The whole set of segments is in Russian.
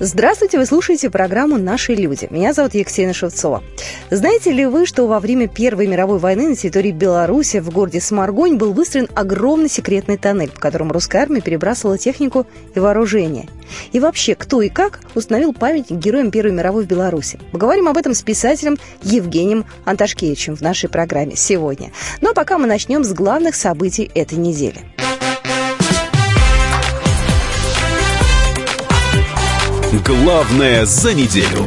Здравствуйте, вы слушаете программу «Наши люди». Меня зовут Екатерина Шевцова. Знаете ли вы, что во время Первой мировой войны на территории Беларуси в городе Сморгонь был выстроен огромный секретный тоннель, по которому русская армия перебрасывала технику и вооружение? И вообще, кто и как установил памятник героям Первой мировой в Беларуси? Поговорим об этом с писателем Евгением Анташкевичем в нашей программе сегодня. Но пока мы начнем с главных событий этой недели. Главное за неделю.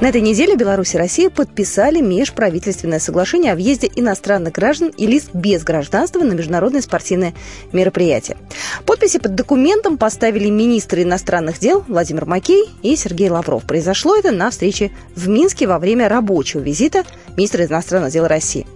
На этой неделе Беларусь и Россия подписали межправительственное соглашение о въезде иностранных граждан и лиц без гражданства на международные спортивные мероприятия. Подписи под документом поставили министры иностранных дел Владимир Макей и Сергей Лавров. Произошло это на встрече в Минске во время рабочего визита министра иностранных дел России.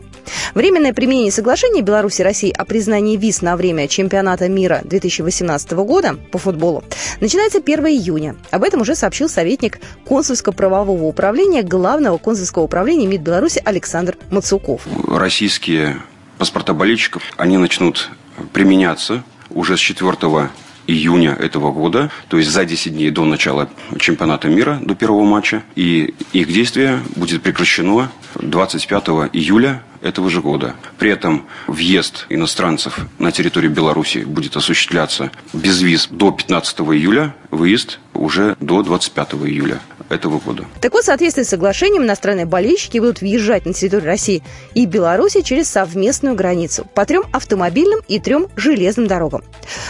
Временное применение соглашения Беларуси и России о признании виз на время чемпионата мира 2018 года по футболу начинается 1 июня. Об этом уже сообщил советник консульско-правового управления Главного консульского управления МИД Беларуси Александр Мацуков. Российские паспорта болельщиков, они начнут применяться уже с 4 июня этого года, то есть за 10 дней до начала чемпионата мира, до первого матча. И их действие будет прекращено 25 июля этого же года. При этом въезд иностранцев на территорию Беларуси будет осуществляться без виз до 15 июля, выезд уже до 25 июля этого года. Так вот, в соответствии с соглашением, иностранные болельщики будут въезжать на территорию России и Беларуси через совместную границу по трем автомобильным и трем железным дорогам.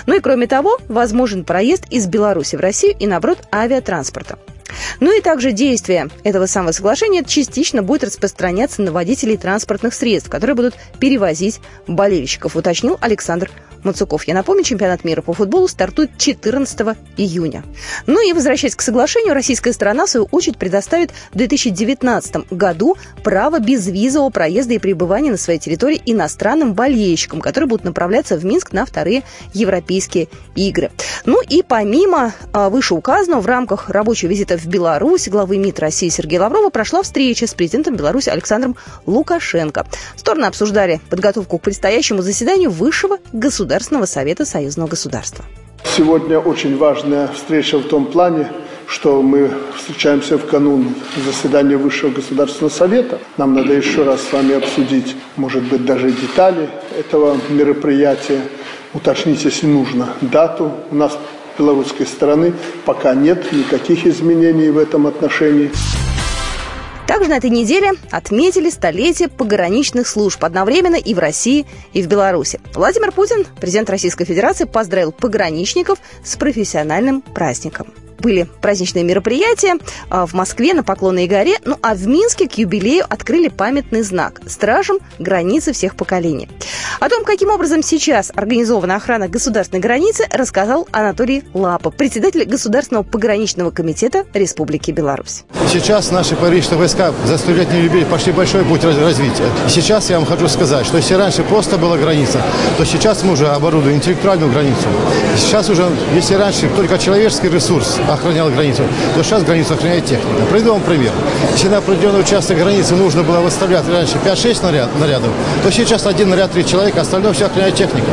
Ну и кроме того, возможен проезд из Беларуси в Россию и, наоборот, авиатранспорта. Ну и также действие этого самого соглашения частично будет распространяться на водителей транспортных средств, которые будут перевозить болельщиков, уточнил Александр Мацуков. Я напомню, чемпионат мира по футболу стартует 14 июня. Ну и возвращаясь к соглашению, российская сторона, в свою очередь, предоставит в 2019 году право безвизового проезда и пребывания на своей территории иностранным болельщикам, которые будут направляться в Минск на вторые европейские игры. Ну и помимо а, вышеуказанного, в рамках рабочего визита в Беларусь главы МИД России Сергея Лаврова прошла встреча с президентом Беларуси Александром Лукашенко. Стороны обсуждали подготовку к предстоящему заседанию Высшего государственного Государственного совета союзного государства. Сегодня очень важная встреча в том плане, что мы встречаемся в канун заседания Высшего Государственного Совета. Нам надо еще раз с вами обсудить, может быть, даже детали этого мероприятия, уточнить, если нужно, дату. У нас белорусской стороны пока нет никаких изменений в этом отношении. Также на этой неделе отметили столетие пограничных служб одновременно и в России, и в Беларуси. Владимир Путин, президент Российской Федерации, поздравил пограничников с профессиональным праздником были праздничные мероприятия а, в Москве на Поклонной горе, ну а в Минске к юбилею открыли памятный знак «Стражем границы всех поколений». О том, каким образом сейчас организована охрана государственной границы, рассказал Анатолий Лапа, председатель Государственного пограничного комитета Республики Беларусь. Сейчас наши пограничные войска за столетний юбилей пошли большой путь развития. Сейчас я вам хочу сказать, что если раньше просто была граница, то сейчас мы уже оборудуем интеллектуальную границу. Сейчас уже, если раньше только человеческий ресурс охранял границу, то сейчас границу охраняет техника. Приведу вам пример. Если на определенный участок границы нужно было выставлять раньше 5-6 наряд, нарядов, то сейчас один наряд, три человека, остальное все охраняет техника.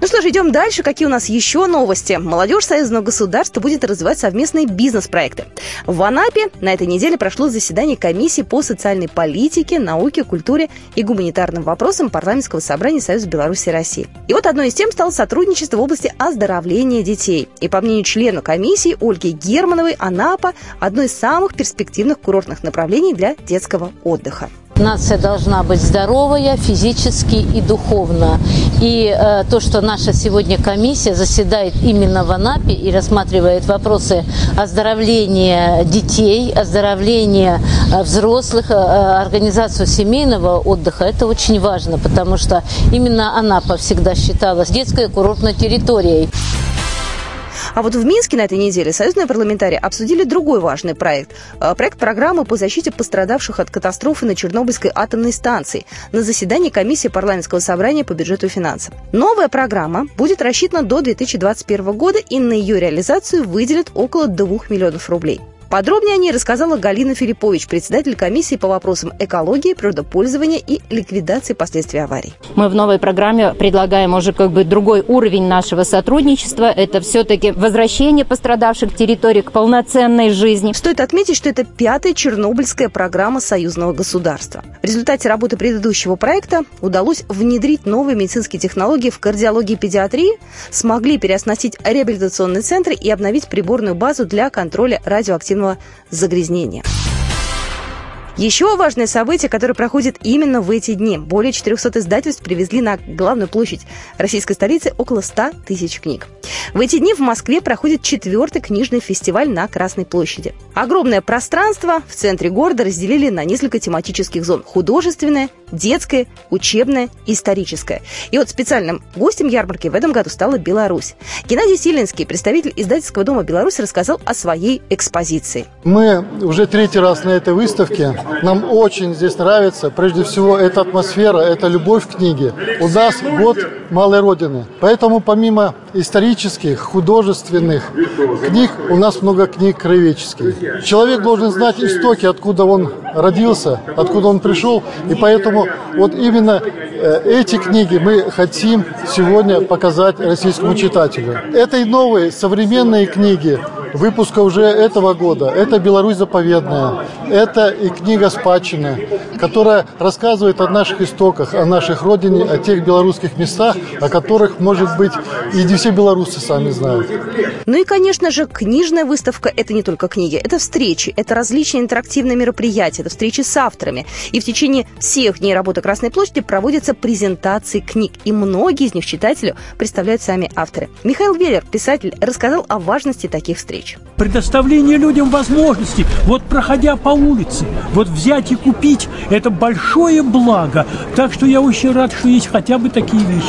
Ну что ж, идем дальше. Какие у нас еще новости? Молодежь союзного государства будет развивать совместные бизнес-проекты. В Анапе на этой неделе прошло заседание комиссии по социальной политике, науке, культуре и гуманитарным вопросам парламентского собрания Союза Беларуси и России. И вот одной из тем стало сотрудничество в области оздоровления детей. И по мнению члена комиссии Ольги Германовой, Анапа – одно из самых перспективных курортных направлений для детского отдыха. Нация должна быть здоровая физически и духовно. И э, то, что наша сегодня комиссия заседает именно в Анапе и рассматривает вопросы оздоровления детей, оздоровления э, взрослых, э, организацию семейного отдыха, это очень важно, потому что именно Анапа всегда считалась детской курортной территорией. А вот в Минске на этой неделе союзные парламентарии обсудили другой важный проект. Э, проект программы по защите пострадавших от катастрофы на Чернобыльской атомной станции на заседании комиссии парламентского собрания по бюджету и финансам. Новая программа будет рассчитана до 2021 года и на ее реализацию выделят около 2 миллионов рублей. Подробнее о ней рассказала Галина Филиппович, председатель комиссии по вопросам экологии, природопользования и ликвидации последствий аварий. Мы в новой программе предлагаем уже как бы другой уровень нашего сотрудничества. Это все-таки возвращение пострадавших территорий к полноценной жизни. Стоит отметить, что это пятая чернобыльская программа союзного государства. В результате работы предыдущего проекта удалось внедрить новые медицинские технологии в кардиологии и педиатрии, смогли переоснастить реабилитационные центры и обновить приборную базу для контроля радиоактивного загрязнения. Еще важное событие, которое проходит именно в эти дни. Более 400 издательств привезли на главную площадь российской столицы около 100 тысяч книг. В эти дни в Москве проходит четвертый книжный фестиваль на Красной площади. Огромное пространство в центре города разделили на несколько тематических зон. Художественное, детское, учебное, историческое. И вот специальным гостем ярмарки в этом году стала Беларусь. Геннадий Силинский, представитель издательского дома «Беларусь», рассказал о своей экспозиции. Мы уже третий раз на этой выставке. Нам очень здесь нравится. Прежде всего, эта атмосфера, это любовь к книге. У нас год малой родины. Поэтому помимо исторических, художественных книг, у нас много книг краеведческих. Человек должен знать истоки, откуда он родился, откуда он пришел. И поэтому вот именно э, эти книги мы хотим сегодня показать российскому читателю. Это и новые современные книги, выпуска уже этого года. Это «Беларусь заповедная», это и книга «Спадщина», которая рассказывает о наших истоках, о наших родине, о тех белорусских местах, о которых, может быть, и не все белорусы сами знают. Ну и, конечно же, книжная выставка – это не только книги, это встречи, это различные интерактивные мероприятия, это встречи с авторами. И в течение всех дней работы Красной площади проводятся презентации книг, и многие из них читателю представляют сами авторы. Михаил Веллер, писатель, рассказал о важности таких встреч встреч. Предоставление людям возможности, вот проходя по улице, вот взять и купить, это большое благо. Так что я очень рад, что есть хотя бы такие вещи.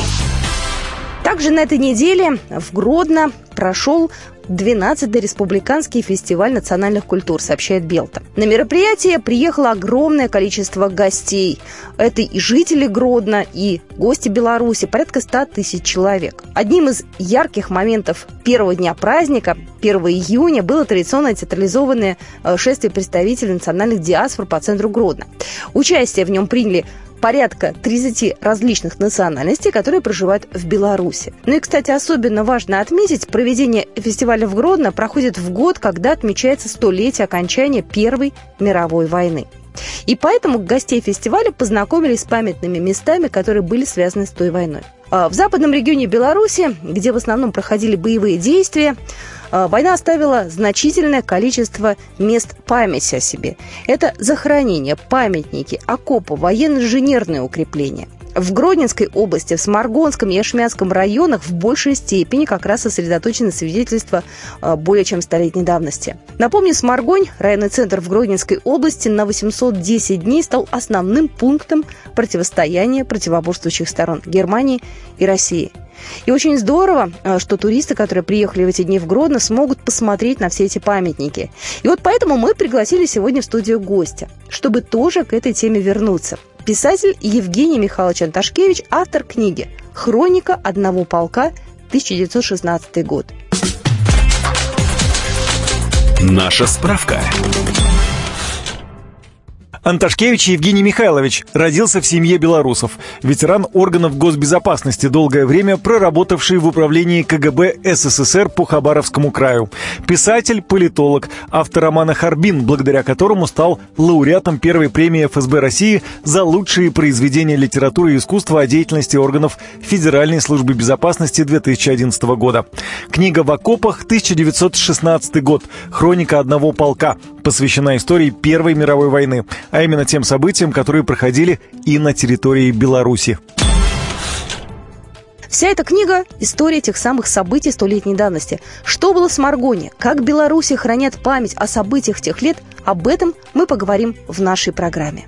Также на этой неделе в Гродно прошел 12-й республиканский фестиваль национальных культур, сообщает Белта. На мероприятие приехало огромное количество гостей. Это и жители Гродно, и гости Беларуси, порядка 100 тысяч человек. Одним из ярких моментов первого дня праздника, 1 июня, было традиционное театрализованное э, шествие представителей национальных диаспор по центру Гродно. Участие в нем приняли порядка 30 различных национальностей, которые проживают в Беларуси. Ну и, кстати, особенно важно отметить, проведение фестиваля в Гродно проходит в год, когда отмечается столетие окончания Первой мировой войны. И поэтому гостей фестиваля познакомили с памятными местами, которые были связаны с той войной. А в западном регионе Беларуси, где в основном проходили боевые действия, а, война оставила значительное количество мест памяти о себе. Это захоронения, памятники, окопы, военно-инженерные укрепления – в Гродненской области, в Сморгонском и Ашмянском районах в большей степени как раз сосредоточены свидетельства а, более чем столетней давности. Напомню, Сморгонь, районный центр в Гродненской области, на 810 дней стал основным пунктом противостояния противоборствующих сторон Германии и России – и очень здорово, э, что туристы, которые приехали в эти дни в Гродно, смогут посмотреть на все эти памятники. И вот поэтому мы пригласили сегодня в студию гостя, чтобы тоже к этой теме вернуться. Писатель Евгений Михайлович Анташкевич, автор книги «Хроника одного полка», 1916 год. Наша справка. Анташкевич Евгений Михайлович родился в семье белорусов. Ветеран органов госбезопасности, долгое время проработавший в управлении КГБ СССР по Хабаровскому краю. Писатель, политолог, автор романа «Харбин», благодаря которому стал лауреатом первой премии ФСБ России за лучшие произведения литературы и искусства о деятельности органов Федеральной службы безопасности 2011 года. Книга «В окопах» 1916 год. Хроника одного полка посвящена истории Первой мировой войны, а именно тем событиям, которые проходили и на территории Беларуси. Вся эта книга – история тех самых событий столетней давности. Что было с Маргони? Как Беларуси хранят память о событиях тех лет? Об этом мы поговорим в нашей программе.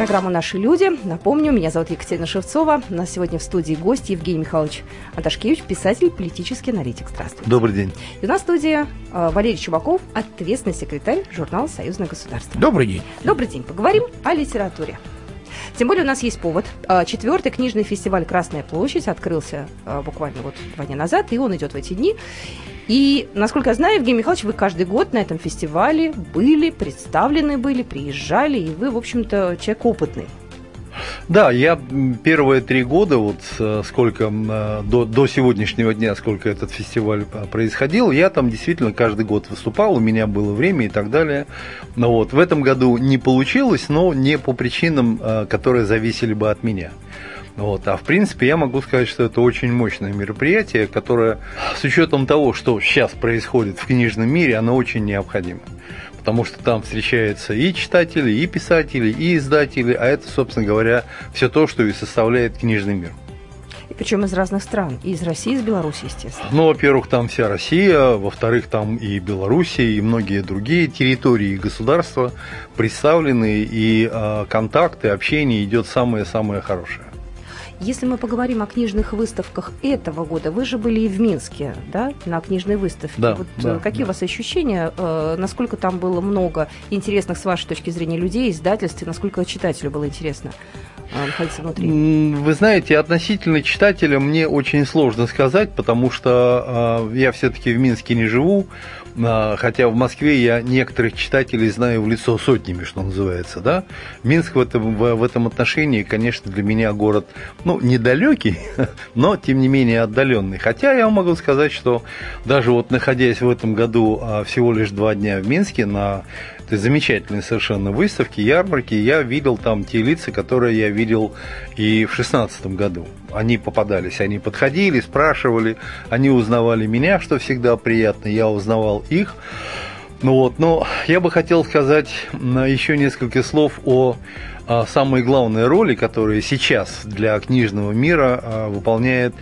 Программу «Наши люди». Напомню, меня зовут Екатерина Шевцова. У нас сегодня в студии гость Евгений Михайлович Анташкевич, писатель, политический аналитик. Здравствуйте. Добрый день. И у нас в студии э, Валерий Чубаков, ответственный секретарь журнала «Союзное государство». Добрый день. Добрый день. Поговорим о литературе. Тем более у нас есть повод. Э, четвертый книжный фестиваль «Красная площадь» открылся э, буквально вот два дня назад, и он идет в эти дни. И, насколько я знаю, Евгений Михайлович, вы каждый год на этом фестивале были, представлены были, приезжали, и вы, в общем-то, человек опытный. Да, я первые три года, вот э, сколько э, до, до сегодняшнего дня, сколько этот фестиваль э, происходил, я там действительно каждый год выступал, у меня было время и так далее. Но вот в этом году не получилось, но не по причинам, которые зависели бы от меня. Вот. А в принципе я могу сказать, что это очень мощное мероприятие, которое с учетом того, что сейчас происходит в книжном мире, оно очень необходимо. Потому что там встречаются и читатели, и писатели, и издатели, а это, собственно говоря, все то, что и составляет книжный мир. И причем из разных стран, и из России, и из Беларуси, естественно. Ну, во-первых, там вся Россия, во-вторых, там и Белоруссия, и многие другие территории и государства представлены, и э, контакты, общение идет самое-самое хорошее. Если мы поговорим о книжных выставках этого года, вы же были и в Минске, да, на книжной выставке. Да, вот да, э, какие да. у вас ощущения? Э, насколько там было много интересных, с вашей точки зрения, людей, издательств, и насколько читателю было интересно? э, находиться внутри? Вы знаете, относительно читателя мне очень сложно сказать, потому что э, я все-таки в Минске не живу, хотя в Москве я некоторых читателей знаю в лицо сотнями, что называется, да. Минск в этом, в, этом отношении, конечно, для меня город, ну, недалекий, но, тем не менее, отдаленный. Хотя я могу сказать, что даже вот находясь в этом году э, всего лишь два дня в Минске на этой замечательной совершенно выставке, ярмарки, я видел там те лица, которые я видел и в шестнадцатом году. Они попадались, они подходили, спрашивали, они узнавали меня, что всегда приятно, я узнавал их. Ну вот, но я бы хотел сказать еще несколько слов о о самой главной роли, которая сейчас для книжного мира а, выполняет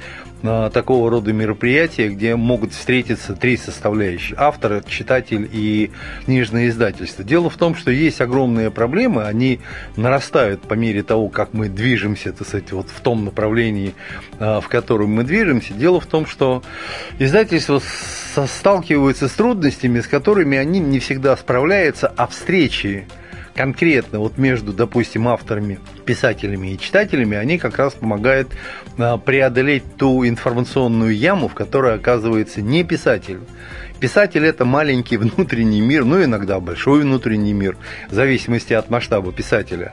такого рода мероприятия, где могут встретиться три составляющие. Автор, читатель и книжное издательство. Дело в том, что есть огромные проблемы, они нарастают по мере того, как мы движемся, так сказать, вот в том направлении, а, в котором мы движемся. Дело в том, что издательство сталкиваются с трудностями, с которыми они не всегда справляются, а встречи конкретно вот между, допустим, авторами, писателями и читателями, они как раз помогают а, преодолеть ту информационную яму, в которой оказывается не писатель. Писатель это маленький внутренний мир, ну иногда большой внутренний мир, в зависимости от масштаба писателя.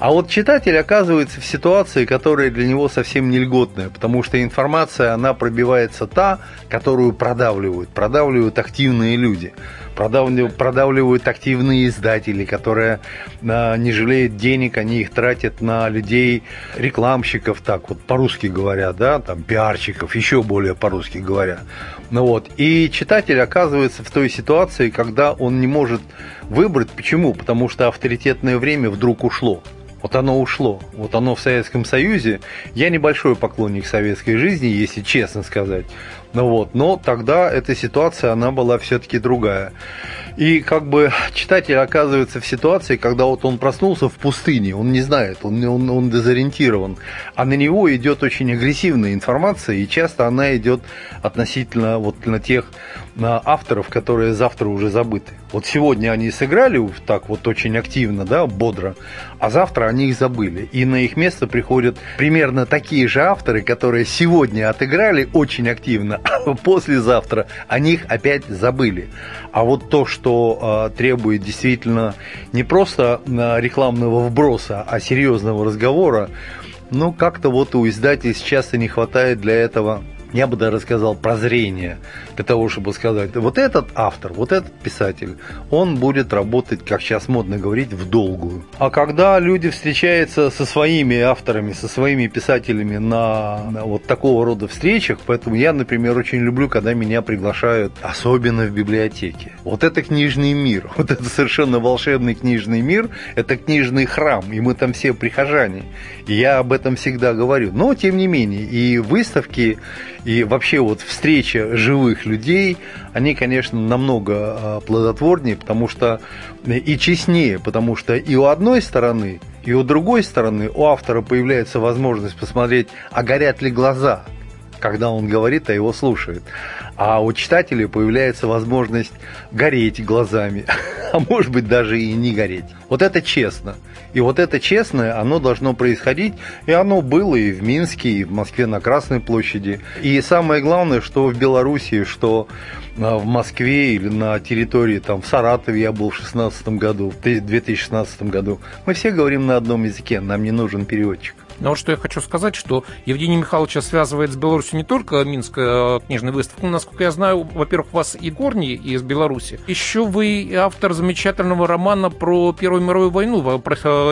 А вот читатель оказывается в ситуации, которая для него совсем не льготная, потому что информация, она пробивается та, которую продавливают, продавливают активные люди, продавливают, продавливают активные издатели, которые а, не жалеют денег, они их тратят на людей, рекламщиков, так вот по-русски говоря, да, там пиарщиков, еще более по-русски говоря. Ну вот, и читатель оказывается в той ситуации, когда он не может выбрать. Почему? Потому что авторитетное время вдруг ушло. Вот оно ушло. Вот оно в Советском Союзе. Я небольшой поклонник советской жизни, если честно сказать. Ну вот, но тогда эта ситуация, она была все-таки другая. И как бы читатель оказывается в ситуации, когда вот он проснулся в пустыне, он не знает, он, он, он дезориентирован, а на него идет очень агрессивная информация, и часто она идет относительно вот на тех на авторов, которые завтра уже забыты. Вот сегодня они сыграли так вот очень активно, да, бодро, а завтра они их забыли. И на их место приходят примерно такие же авторы, которые сегодня отыграли очень активно, а послезавтра о них опять забыли. А вот то, что э, требует действительно не просто э, рекламного вброса, а серьезного разговора, ну, как-то вот у издательств часто не хватает для этого я бы даже сказал, прозрения для того, чтобы сказать, вот этот автор, вот этот писатель, он будет работать, как сейчас модно говорить, в долгую. А когда люди встречаются со своими авторами, со своими писателями на вот такого рода встречах, поэтому я, например, очень люблю, когда меня приглашают, особенно в библиотеке. Вот это книжный мир, вот это совершенно волшебный книжный мир, это книжный храм, и мы там все прихожане. И я об этом всегда говорю. Но, тем не менее, и выставки, И вообще вот встреча живых людей, они, конечно, намного а, плодотворнее, потому что и честнее, потому что и у одной стороны, и у другой стороны у автора появляется возможность посмотреть, а горят ли глаза, когда он говорит, а его слушают. А у читателя появляется возможность гореть глазами, а может быть даже и не гореть. Вот это честно. И вот это честное, оно должно происходить, и оно было и в Минске, и в Москве на Красной площади. И самое главное, что в Белоруссии, что а, в Москве или на территории, там, в Саратове я был в 2016 году, в 2016 году, мы все говорим на одном языке, нам не нужен переводчик. Но вот что я хочу сказать, что Евгений Михайловича связывает с Беларусью не только Минская книжная выставка. Ну, насколько я знаю, во-первых, у вас и корни из Беларуси. Еще вы автор замечательного романа про Первую мировую войну,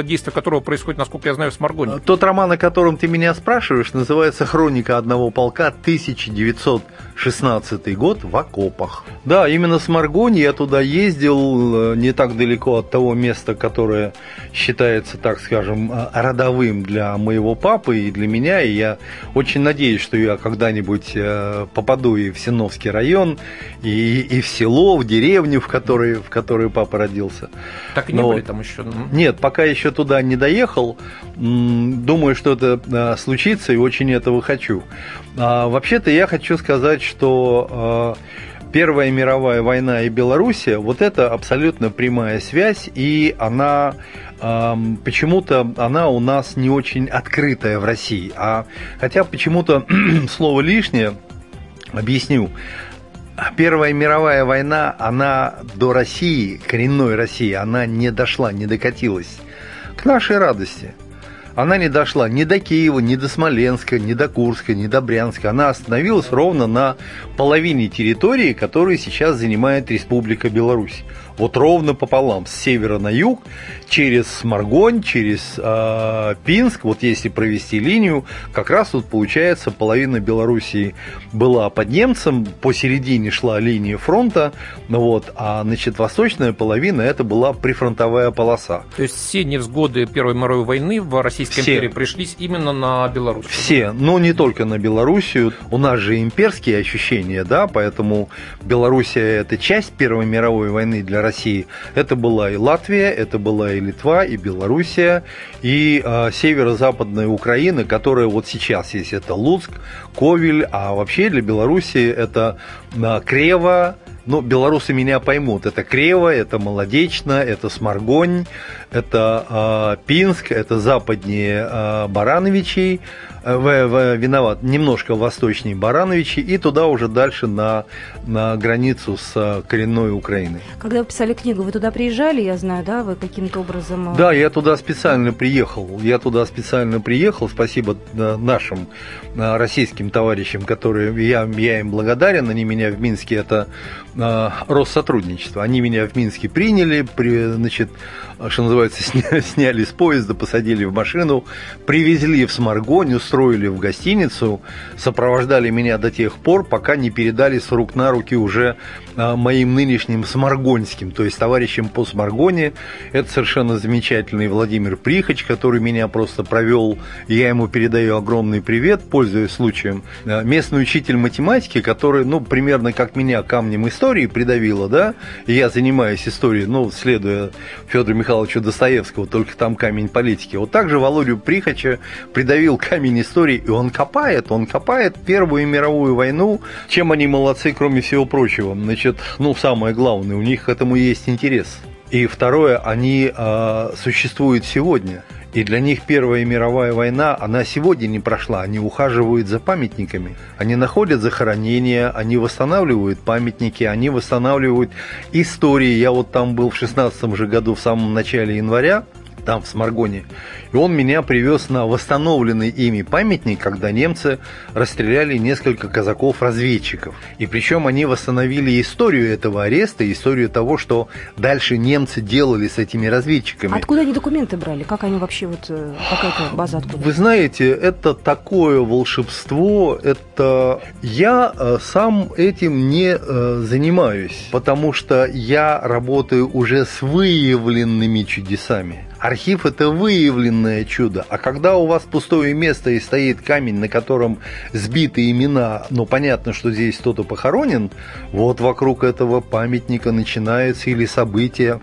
действие которого происходит, насколько я знаю, в Сморгоне. Тот роман, о котором ты меня спрашиваешь, называется «Хроника одного полка 1916 год в окопах». Да, именно с Маргони я туда ездил, э, не так далеко от того места, которое считается, так скажем, э, родовым для моего моего папы и для меня, и я очень надеюсь, что я когда-нибудь э, попаду и в Синовский район, и, и в село, в деревню, в которой, в которой папа родился. Так и не Но... были там еще? Нет, пока еще туда не доехал. Думаю, что это э, случится, и очень этого хочу. А, вообще-то я хочу сказать, что э, Первая мировая война и Белоруссия, вот это абсолютно прямая связь, и она почему-то она у нас не очень открытая в России. А хотя почему-то слово лишнее, объясню. Первая мировая война, она до России, коренной России, она не дошла, не докатилась. К нашей радости. Она не дошла ни до Киева, ни до Смоленска, ни до Курска, ни до Брянска. Она остановилась ровно на половине территории, которую сейчас занимает Республика Беларусь вот ровно пополам, с севера на юг, через Сморгонь, через э, Пинск, вот если провести линию, как раз тут получается половина Белоруссии была под немцем, посередине шла линия фронта, вот, а значит восточная половина это была прифронтовая полоса. То есть все невзгоды Первой мировой войны в Российской все. империи пришлись именно на Беларусь? Все, но не только на Белоруссию. У нас же имперские ощущения, да, поэтому Белоруссия это часть Первой мировой войны для России. Это была и Латвия, это была и Литва, и Белоруссия, и э, северо-западная Украина, которая вот сейчас есть. Это Луцк, Ковель, а вообще для Белоруссии это э, Крева, ну, белорусы меня поймут. Это Крево, это Молодечно, это Сморгонь, это э, Пинск, это западнее э, Барановичей, в, в, виноват, немножко восточнее Барановичи, и туда уже дальше на, на границу с э, коренной Украиной. Когда вы писали книгу, вы туда приезжали, я знаю, да, вы каким-то образом... Э, да, я туда специально приехал. Я туда специально приехал, спасибо э, нашим российским товарищам, которые я, я им благодарен, они меня в Минске, это Россотрудничество, они меня в Минске приняли, при, значит, что называется, сняли с поезда, посадили в машину, привезли в Сморгонь, устроили в гостиницу, сопровождали меня до тех пор, пока не передали с рук на руки уже а, моим нынешним сморгонским, то есть товарищем по Сморгоне. Это совершенно замечательный Владимир Прихоч, который меня просто провел, я ему передаю огромный привет, пользуясь случаем. А, местный учитель математики, который, ну, примерно как меня камнем истории придавило, да, и я занимаюсь историей, ну, следуя Федору Михайловичу Достоевского, только там камень политики. Вот так же Володю Прихача придавил камень истории, и он копает, он копает Первую мировую войну, чем они молодцы, кроме всего прочего. Значит, ну, самое главное, у них к этому есть интерес. И второе, они э, существуют сегодня. И для них Первая мировая война, она сегодня не прошла. Они ухаживают за памятниками. Они находят захоронения, они восстанавливают памятники, они восстанавливают истории. Я вот там был в 16 же году, в самом начале января, там в Сморгоне. И он меня привез на восстановленный ими памятник, когда немцы расстреляли несколько казаков-разведчиков. И причем они восстановили историю этого ареста, историю того, что дальше немцы делали с этими разведчиками. Откуда они документы брали? Как они вообще, вот э, какая-то база откуда? Вы знаете, это такое волшебство, это... Я э, сам этим не э, занимаюсь, потому что я работаю уже с выявленными чудесами. Архив – это выявленное чудо. А когда у вас пустое место и стоит камень, на котором сбиты имена, но понятно, что здесь кто-то похоронен, вот вокруг этого памятника начинается или событие,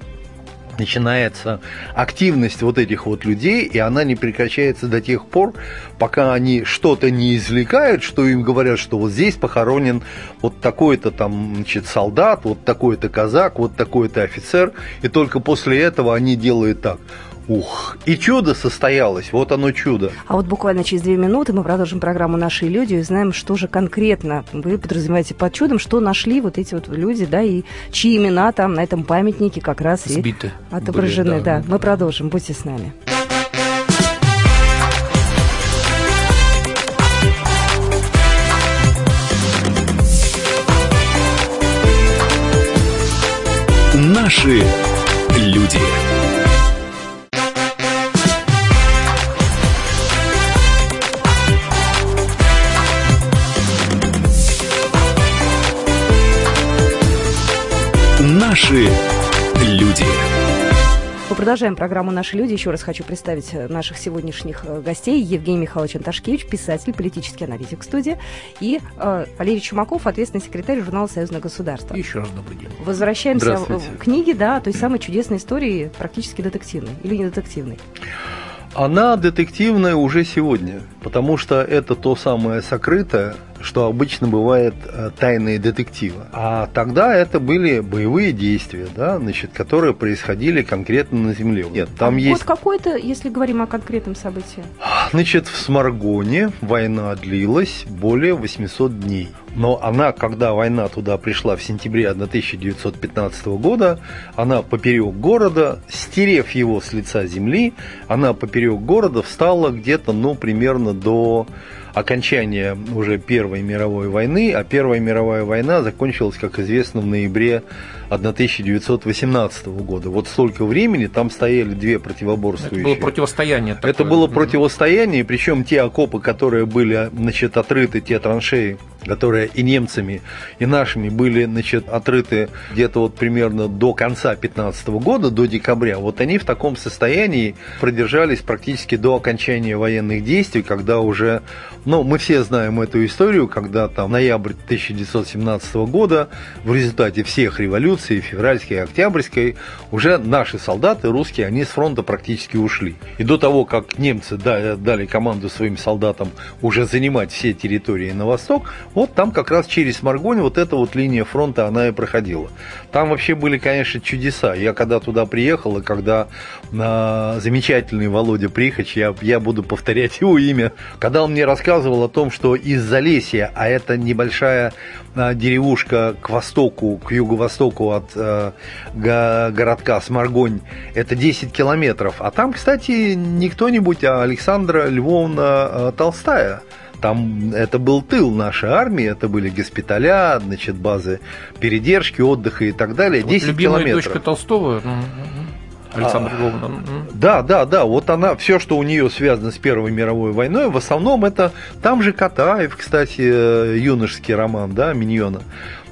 начинается активность вот этих вот людей, и она не прекращается до тех пор, пока они что-то не извлекают, что им говорят, что вот здесь похоронен вот такой-то там, значит, солдат, вот такой-то казак, вот такой-то офицер, и только после этого они делают так. Ух, и чудо состоялось, вот оно чудо. А вот буквально через две минуты мы продолжим программу «Наши люди» и узнаем, что же конкретно вы подразумеваете под чудом, что нашли вот эти вот люди, да, и чьи имена там на этом памятнике как раз Сбиты и отображены. Были, да. да, мы продолжим, будьте с нами. Наши люди. Наши люди. Мы продолжаем программу «Наши люди». Еще раз хочу представить э, наших сегодняшних э, гостей. Евгений Михайлович Анташкевич, писатель, политический аналитик в студии. И э, Валерий Чумаков, ответственный секретарь журнала «Союзное государство». Еще раз добрый день. Возвращаемся в книге, да, той самой чудесной истории, практически детективной. Или не детективной? Она детективная уже сегодня, потому что это то самое сокрытое, что обычно бывает э, тайные детективы. А тогда это были боевые действия, да, значит, которые происходили конкретно на Земле. Нет, там а есть... Год какой-то, если говорим о конкретном событии? Значит, в Сморгоне война длилась более 800 дней. Но она, когда война туда пришла в сентябре 1915 года, она поперек города, стерев его с лица земли, она поперек города встала где-то, ну, примерно до окончания уже Первой мировой войны, а Первая мировая война закончилась, как известно, в ноябре 1918 года. Вот столько времени там стояли две противоборствующие. Это было противостояние. Такое. Это было противостояние, причем те окопы, которые были значит, отрыты, те траншеи, которые и немцами, и нашими были значит, отрыты где-то вот примерно до конца 15 года, до декабря, вот они в таком состоянии продержались практически до окончания военных действий, когда уже, ну, мы все знаем эту историю, когда там ноябрь 1917 года в результате всех революций, февральской и октябрьской, уже наши солдаты, русские, они с фронта практически ушли. И до того, как немцы дали команду своим солдатам уже занимать все территории на восток, вот там как раз через Маргонь вот эта вот линия фронта, она и проходила. Там вообще были, конечно, чудеса. Я когда туда приехал, и когда э, замечательный Володя Прихач, я, я буду повторять его имя, когда он мне рассказывал о том, что из Залесья, а это небольшая э, деревушка к востоку, к юго-востоку от э, городка Сморгонь, это 10 километров. А там, кстати, не кто-нибудь, а Александра Львовна э, Толстая – там это был тыл нашей армии, это были госпиталя, значит, базы передержки, отдыха и так далее. Вот 10 любимая километров. дочка Толстого, ну, Александра а, Львовна. Да, да, да. Вот она, все, что у нее связано с Первой мировой войной, в основном это там же Катаев, кстати, э, юношеский роман, да, Миньона.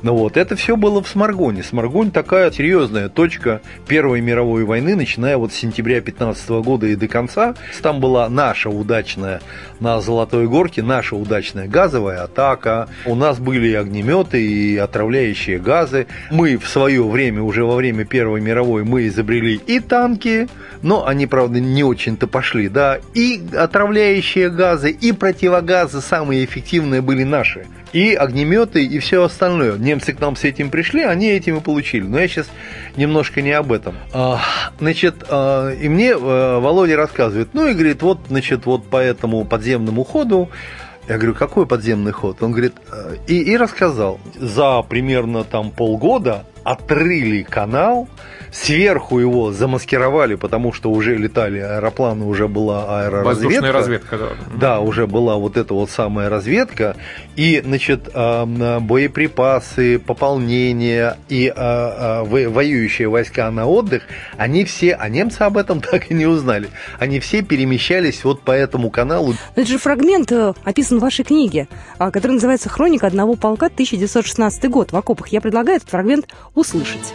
Ну вот, это все было в Сморгоне. Сморгонь такая серьезная точка Первой мировой войны, начиная вот с сентября 15 года и до конца. Там была наша удачная на Золотой Горке, наша удачная газовая атака. У нас были и огнеметы, и отравляющие газы. Мы в свое время, уже во время Первой мировой, мы изобрели и танки, но они, правда, не очень-то пошли, да, и отравляющие газы, и противогазы самые эффективные были наши и огнеметы, и все остальное. Немцы к нам с этим пришли, они этим и получили. Но я сейчас немножко не об этом. А, значит, а, и мне а, Володя рассказывает, ну и говорит, вот, значит, вот по этому подземному ходу я говорю, какой подземный ход? Он говорит, и, и рассказал, за примерно там полгода отрыли канал, сверху его замаскировали, потому что уже летали аэропланы, уже была аэроразведка. Воздушная разведка, да. Да, уже была вот эта вот самая разведка. И, значит, боеприпасы, пополнение и воюющие войска на отдых, они все, а немцы об этом так и не узнали, они все перемещались вот по этому каналу. Это же фрагмент э, описан в вашей книге, а, который называется «Хроника одного полка 1916 год в окопах». Я предлагаю этот фрагмент услышать.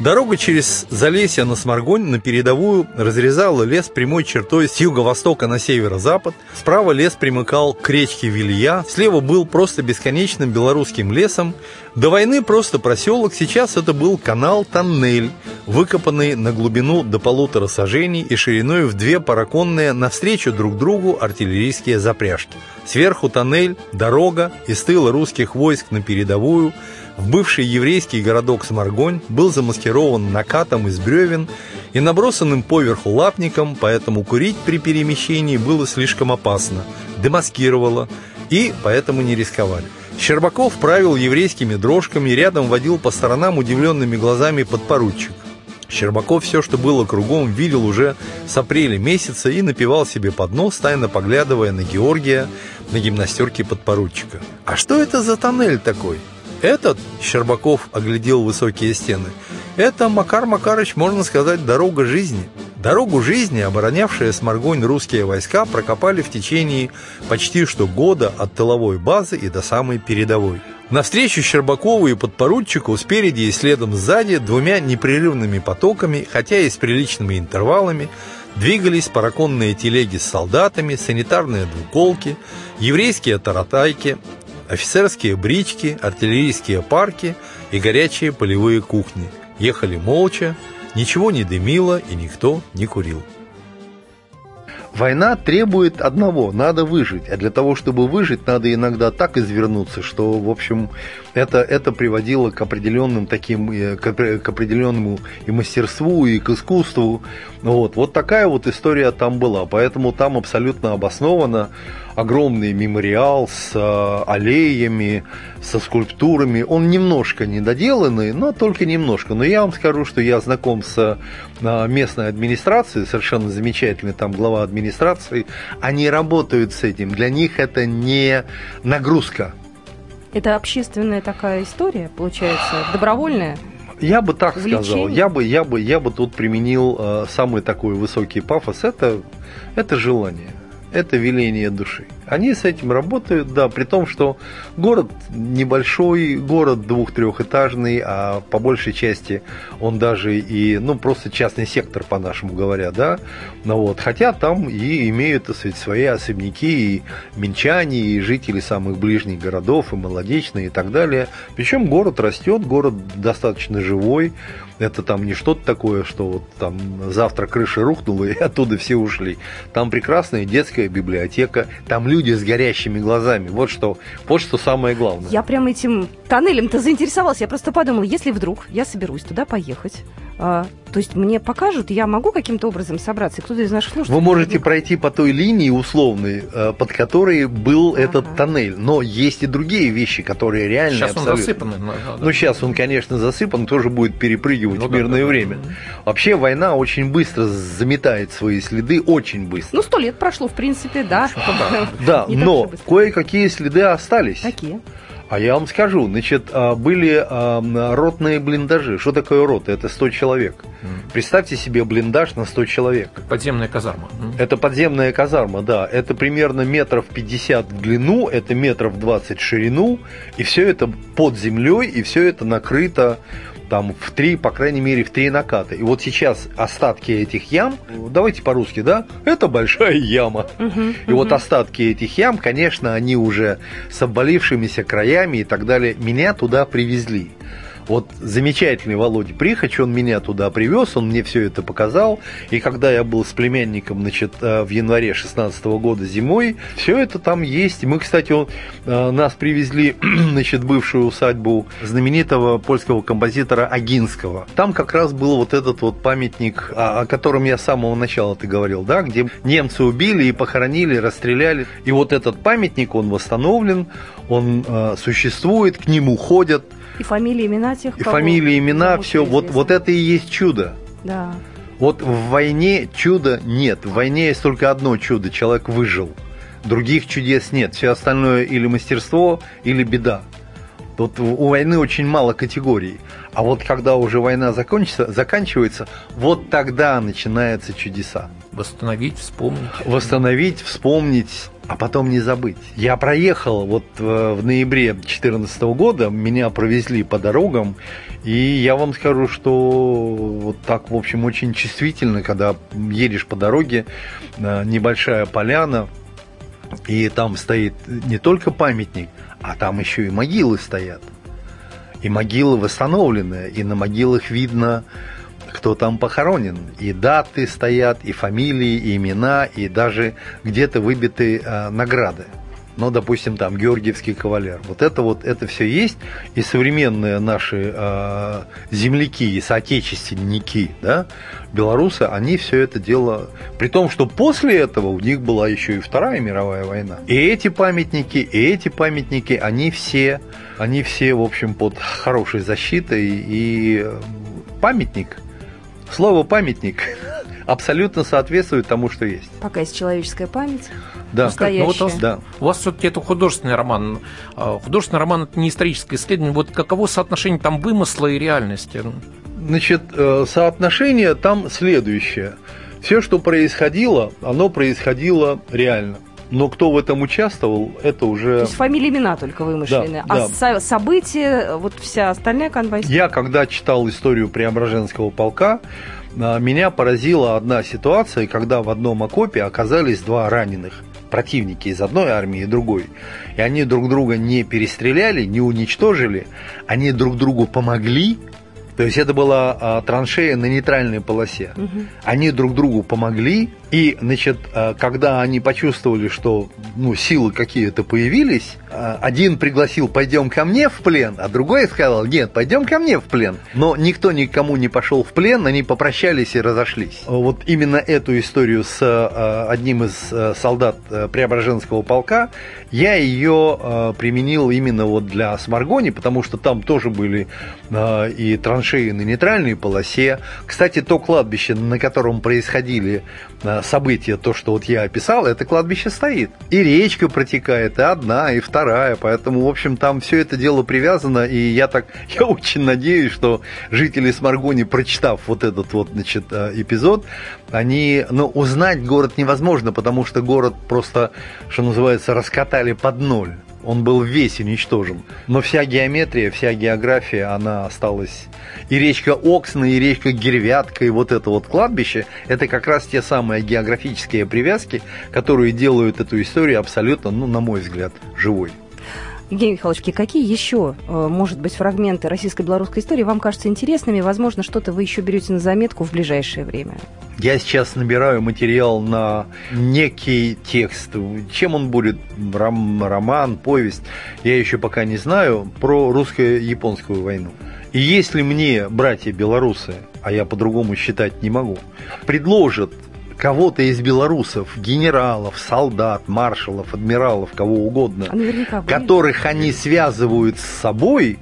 Дорога через Залесье на Сморгонь на передовую разрезала лес прямой чертой с юго-востока на северо-запад. Справа лес примыкал к речке Вилья, слева был просто бесконечным белорусским лесом. До войны просто проселок, сейчас это был канал-тоннель, выкопанный на глубину до полутора сажений и шириной в две параконные навстречу друг другу артиллерийские запряжки. Сверху тоннель, дорога, из тыла русских войск на передовую – в бывший еврейский городок Сморгонь был замаскирован накатом из бревен и набросанным поверху лапником, поэтому курить при перемещении было слишком опасно, демаскировало, и поэтому не рисковали. Щербаков правил еврейскими дрожками, рядом водил по сторонам удивленными глазами подпоручик. Щербаков все, что было кругом, видел уже с апреля месяца и напивал себе под нос, тайно поглядывая на Георгия на гимнастерке подпоручика. «А что это за тоннель такой?» Этот, Щербаков оглядел высокие стены, это, Макар Макарыч, можно сказать, дорога жизни. Дорогу жизни, оборонявшие Сморгонь русские войска, прокопали в течение почти что года от тыловой базы и до самой передовой. Навстречу Щербакову и подпоручику спереди и следом сзади двумя непрерывными потоками, хотя и с приличными интервалами, двигались параконные телеги с солдатами, санитарные двуколки, еврейские таратайки, офицерские брички, артиллерийские парки и горячие полевые кухни. Ехали молча, ничего не дымило и никто не курил. Война требует одного – надо выжить. А для того, чтобы выжить, надо иногда так извернуться, что, в общем, это, это приводило к определенным таким, э, к, определенному и мастерству, и к искусству. Вот. вот такая вот история там была. Поэтому там абсолютно обоснованно огромный мемориал с э, аллеями, со скульптурами. Он немножко недоделанный, но только немножко. Но я вам скажу, что я знаком с э, местной администрацией, совершенно замечательный там глава администрации. Они работают с этим. Для них это не нагрузка. Это общественная такая история, получается, добровольная? Я бы так Увлечение? сказал. Я бы, я бы, я бы тут применил э, самый такой высокий пафос. Это, это желание это веление души. Они с этим работают, да, при том, что город небольшой, город двух-трехэтажный, а по большей части он даже и, ну, просто частный сектор, по-нашему говоря, да, ну вот, хотя там и имеют, так сказать, свои особняки, и минчане, и жители самых ближних городов, и молодечные, и так далее. Причем город растет, город достаточно живой, это там не что-то такое, что вот там завтра крыша рухнула и оттуда все ушли. Там прекрасная детская библиотека, там люди с горящими глазами. Вот что, вот что самое главное. Я прям этим тоннелем-то заинтересовалась. Я просто подумала, если вдруг я соберусь туда поехать, то есть мне покажут, я могу каким-то образом собраться, и кто-то из наших слушателей... Вы можете пройти по той линии условной, э, под которой был ага. этот тоннель, но есть и другие вещи, которые реально Сейчас абсолютно... он засыпан. Ну, да. ну, сейчас он, конечно, засыпан, тоже будет перепрыгивать ну, в мирное да, да, время. Да. Вообще война очень быстро заметает свои следы, очень быстро. Ну, сто лет прошло, в принципе, да. Да, но кое-какие следы остались. Какие? А я вам скажу, значит, а, были а, ротные блиндажи. Что такое рота? Это 100 человек. Представьте себе блиндаж на 100 человек. Подземная казарма. Это подземная казарма, да. Это примерно метров 50 в длину, это метров 20 в ширину, и все это под землей, и все это накрыто там в три, по крайней мере, в три наката. И вот сейчас остатки этих ям, давайте по-русски, да, это большая яма. Угу, и угу. вот остатки этих ям, конечно, они уже с обвалившимися краями и так далее, меня туда привезли. Вот замечательный Володя Прихач, он меня туда привез, он мне все это показал. И когда я был с племянником, значит, э, в январе 16 года зимой, все это там есть. Мы, кстати, он, э, нас привезли, значит, бывшую усадьбу знаменитого польского композитора Агинского. Там как раз был вот этот вот памятник, о котором я с самого начала ты говорил, да, где немцы убили и похоронили, расстреляли. И вот этот памятник, он восстановлен, он э, существует, к нему ходят и фамилии, имена тех, И фамилии, имена, все. Вот, вот это и есть чудо. Да. Вот в войне чуда нет. В войне есть только одно чудо. Человек выжил. Других чудес нет. Все остальное или мастерство, или беда. Тут у войны очень мало категорий. А вот когда уже война закончится, заканчивается, вот тогда начинаются чудеса. Восстановить, вспомнить. Восстановить, вспомнить, а потом не забыть. Я проехал вот э, в ноябре 2014 года, меня провезли по дорогам, и я вам скажу, что вот так, в общем, очень чувствительно, когда едешь по дороге, э, небольшая поляна, и там стоит не только памятник, а там еще и могилы стоят. И могилы восстановлены, и на могилах видно, кто там похоронен. И даты стоят, и фамилии, и имена, и даже где-то выбиты э, награды ну, допустим, там Георгиевский кавалер. Вот это вот, это все есть, и современные наши э, земляки и соотечественники, да, белорусы, они все это дело, при том, что после этого у них была еще и Вторая мировая война. И эти памятники, и эти памятники, они все, они все, в общем, под хорошей защитой, и памятник, слово памятник абсолютно соответствует тому, что есть. Пока есть человеческая память. Да, настоящая. Ну, вот, у вас, да. у вас все-таки это художественный роман. А, художественный роман это не историческое исследование. Вот каково соотношение там вымысла и реальности? Значит, э, соотношение там следующее. Все, что происходило, оно происходило реально. Но кто в этом участвовал, это уже... То есть фамилии, имена только вымышленные. Да, а да. со- события, вот вся остальная канва... Я, когда читал историю Преображенского полка, а, меня поразила одна ситуация, когда в одном окопе оказались два раненых противники из одной армии и другой. И они друг друга не перестреляли, не уничтожили, они друг другу помогли. То есть это была а, траншея на нейтральной полосе. Они друг другу помогли, и, значит, а, когда они почувствовали, что ну, силы какие-то появились, а, один пригласил «пойдем ко мне в плен», а другой сказал «нет, пойдем ко мне в плен». Но никто никому не пошел в плен, они попрощались и разошлись. Вот именно эту историю с а, одним из солдат Преображенского полка, я ее применил именно вот для Сморгони, потому что там тоже были и траншеи на нейтральной полосе. Кстати, то кладбище, на котором происходили события, то, что вот я описал, это кладбище стоит. И речка протекает, и одна, и вторая, поэтому, в общем, там все это дело привязано, и я так, я очень надеюсь, что жители Сморгони, прочитав вот этот вот, значит, а, эпизод, они, ну, узнать город невозможно, потому что город просто, что называется, раскатали под ноль. Он был весь уничтожен. Но вся геометрия, вся география, она осталась. И речка Оксна, и речка Гервятка, и вот это вот кладбище, это как раз те самые географические привязки, которые делают эту историю абсолютно, ну, на мой взгляд, живой. Евгений Михайлович, какие еще, э, может быть, фрагменты российско-белорусской истории вам кажутся интересными? Возможно, что-то вы еще берете на заметку в ближайшее время? Я сейчас набираю материал на некий текст. Чем он будет? Ром- роман, повесть? Я еще пока не знаю. Про русско-японскую войну. И если мне братья белорусы, а я по-другому считать не могу, предложат кого-то из белорусов, генералов, солдат, маршалов, адмиралов, кого угодно, А которых они связывают с собой,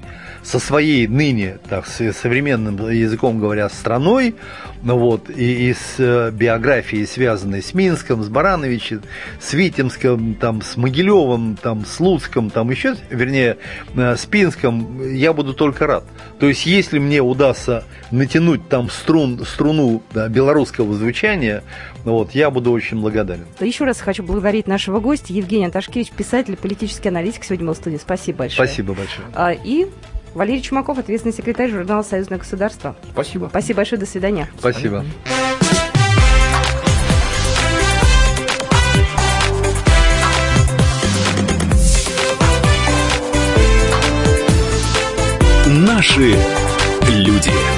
со своей ныне, так, с современным языком говоря, страной, ну вот, и, и с э, биографией, связанной с Минском, с Барановичем, с Витебском, там, с Могилевым, там, с Луцком, там еще, вернее, э, с Пинском, я буду только рад. То есть, если мне удастся натянуть там струн, струну да, белорусского звучания, ну вот, я буду очень благодарен. Еще раз хочу благодарить нашего гостя Евгения Анташкевич, писатель, политический аналитик. Сегодня был в студии. Спасибо большое. Спасибо большое. А, И Валерий Чумаков, ответственный секретарь журнала «Союзное государство». Спасибо. Спасибо большое, до свидания. Спасибо. Наши люди.